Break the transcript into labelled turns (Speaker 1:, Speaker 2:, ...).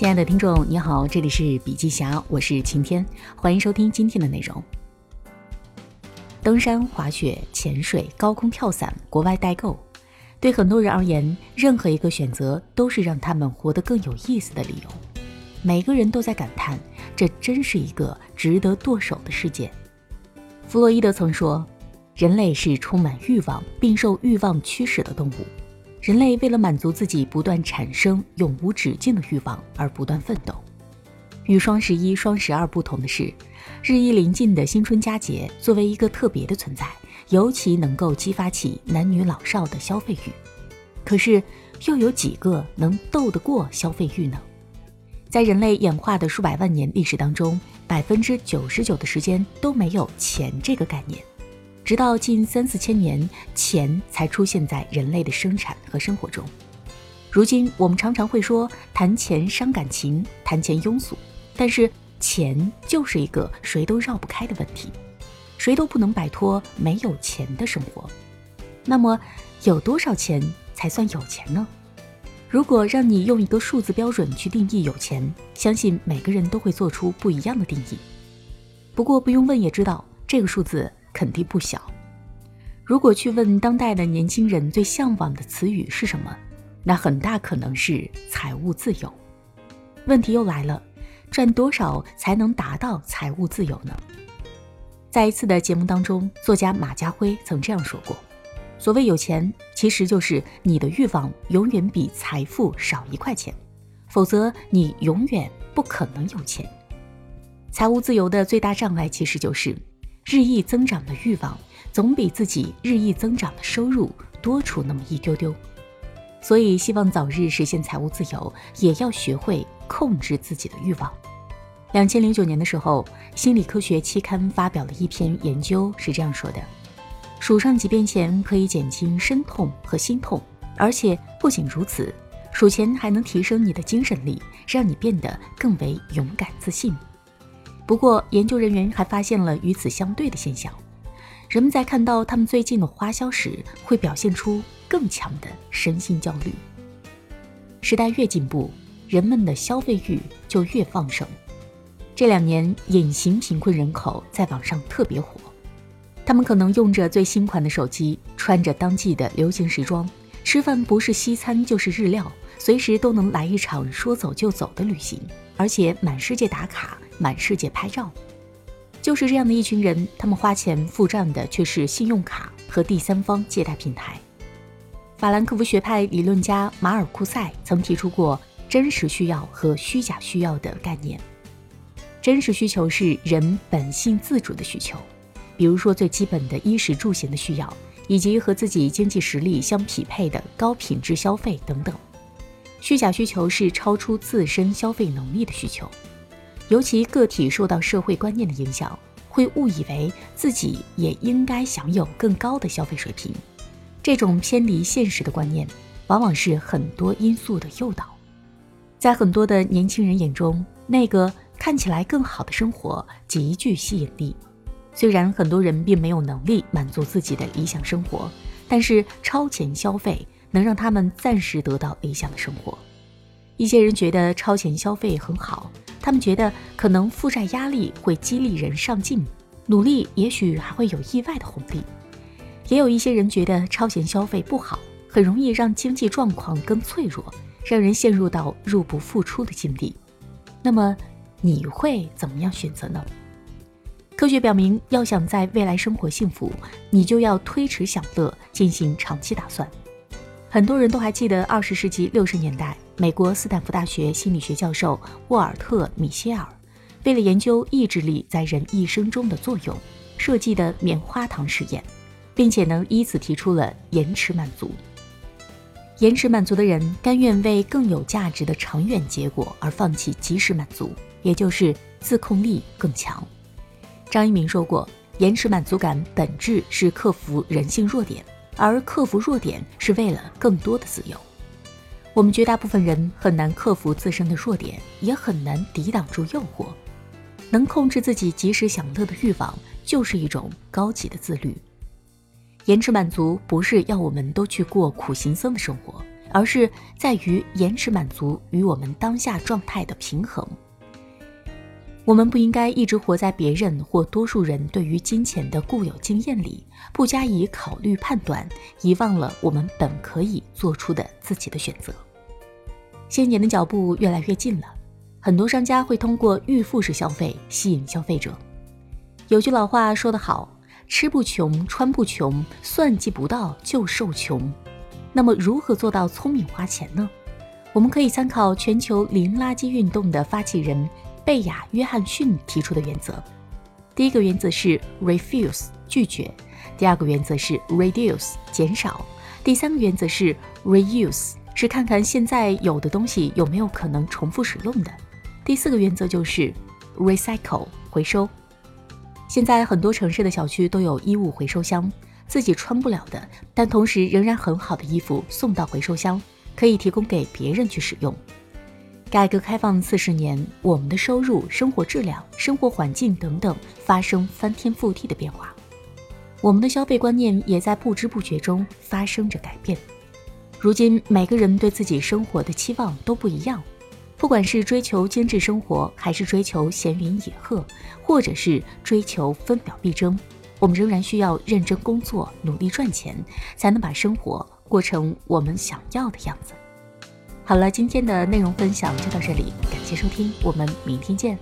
Speaker 1: 亲爱的听众，你好，这里是笔记侠，我是晴天，欢迎收听今天的内容。登山、滑雪、潜水、高空跳伞、国外代购，对很多人而言，任何一个选择都是让他们活得更有意思的理由。每个人都在感叹，这真是一个值得剁手的世界。弗洛伊德曾说，人类是充满欲望并受欲望驱使的动物。人类为了满足自己不断产生、永无止境的欲望而不断奋斗。与双十一、双十二不同的是，日益临近的新春佳节作为一个特别的存在，尤其能够激发起男女老少的消费欲。可是，又有几个能斗得过消费欲呢？在人类演化的数百万年历史当中，百分之九十九的时间都没有钱这个概念。直到近三四千年，钱才出现在人类的生产和生活中。如今，我们常常会说谈钱伤感情，谈钱庸俗。但是，钱就是一个谁都绕不开的问题，谁都不能摆脱没有钱的生活。那么，有多少钱才算有钱呢？如果让你用一个数字标准去定义有钱，相信每个人都会做出不一样的定义。不过，不用问也知道，这个数字。肯定不小。如果去问当代的年轻人最向往的词语是什么，那很大可能是财务自由。问题又来了，赚多少才能达到财务自由呢？在一次的节目当中，作家马家辉曾这样说过：“所谓有钱，其实就是你的欲望永远比财富少一块钱，否则你永远不可能有钱。财务自由的最大障碍其实就是。”日益增长的欲望，总比自己日益增长的收入多出那么一丢丢，所以希望早日实现财务自由，也要学会控制自己的欲望。两千零九年的时候，心理科学期刊发表了一篇研究，是这样说的：数上几遍钱可以减轻身痛和心痛，而且不仅如此，数钱还能提升你的精神力，让你变得更为勇敢自信。不过，研究人员还发现了与此相对的现象：人们在看到他们最近的花销时，会表现出更强的身心焦虑。时代越进步，人们的消费欲就越旺盛。这两年，隐形贫困人口在网上特别火，他们可能用着最新款的手机，穿着当季的流行时装，吃饭不是西餐就是日料，随时都能来一场说走就走的旅行，而且满世界打卡。满世界拍照，就是这样的一群人，他们花钱付账的却是信用卡和第三方借贷平台。法兰克福学派理论家马尔库塞曾提出过“真实需要”和“虚假需要”的概念。真实需求是人本性自主的需求，比如说最基本的衣食住行的需要，以及和自己经济实力相匹配的高品质消费等等。虚假需求是超出自身消费能力的需求。尤其个体受到社会观念的影响，会误以为自己也应该享有更高的消费水平。这种偏离现实的观念，往往是很多因素的诱导。在很多的年轻人眼中，那个看起来更好的生活极具吸引力。虽然很多人并没有能力满足自己的理想生活，但是超前消费能让他们暂时得到理想的生活。一些人觉得超前消费很好。他们觉得可能负债压力会激励人上进，努力也许还会有意外的红利。也有一些人觉得超前消费不好，很容易让经济状况更脆弱，让人陷入到入不敷出的境地。那么你会怎么样选择呢？科学表明，要想在未来生活幸福，你就要推迟享乐，进行长期打算。很多人都还记得二十世纪六十年代。美国斯坦福大学心理学教授沃尔特·米歇尔，为了研究意志力在人一生中的作用，设计的棉花糖实验，并且能依此提出了延迟满足。延迟满足的人甘愿为更有价值的长远结果而放弃及时满足，也就是自控力更强。张一鸣说过，延迟满足感本质是克服人性弱点，而克服弱点是为了更多的自由。我们绝大部分人很难克服自身的弱点，也很难抵挡住诱惑。能控制自己及时享乐的欲望，就是一种高级的自律。延迟满足不是要我们都去过苦行僧的生活，而是在于延迟满足与我们当下状态的平衡。我们不应该一直活在别人或多数人对于金钱的固有经验里，不加以考虑判断，遗忘了我们本可以做出的自己的选择。新年的脚步越来越近了，很多商家会通过预付式消费吸引消费者。有句老话说得好：“吃不穷，穿不穷，算计不到就受穷。”那么，如何做到聪明花钱呢？我们可以参考全球零垃圾运动的发起人。贝亚·约翰逊提出的原则，第一个原则是 refuse 拒绝，第二个原则是 reduce 减少，第三个原则是 reuse 是看看现在有的东西有没有可能重复使用的，第四个原则就是 recycle 回收。现在很多城市的小区都有衣物回收箱，自己穿不了的，但同时仍然很好的衣服送到回收箱，可以提供给别人去使用。改革开放四十年，我们的收入、生活质量、生活环境等等发生翻天覆地的变化，我们的消费观念也在不知不觉中发生着改变。如今，每个人对自己生活的期望都不一样，不管是追求精致生活，还是追求闲云野鹤，或者是追求分秒必争，我们仍然需要认真工作、努力赚钱，才能把生活过成我们想要的样子。好了，今天的内容分享就到这里，感谢收听，我们明天见。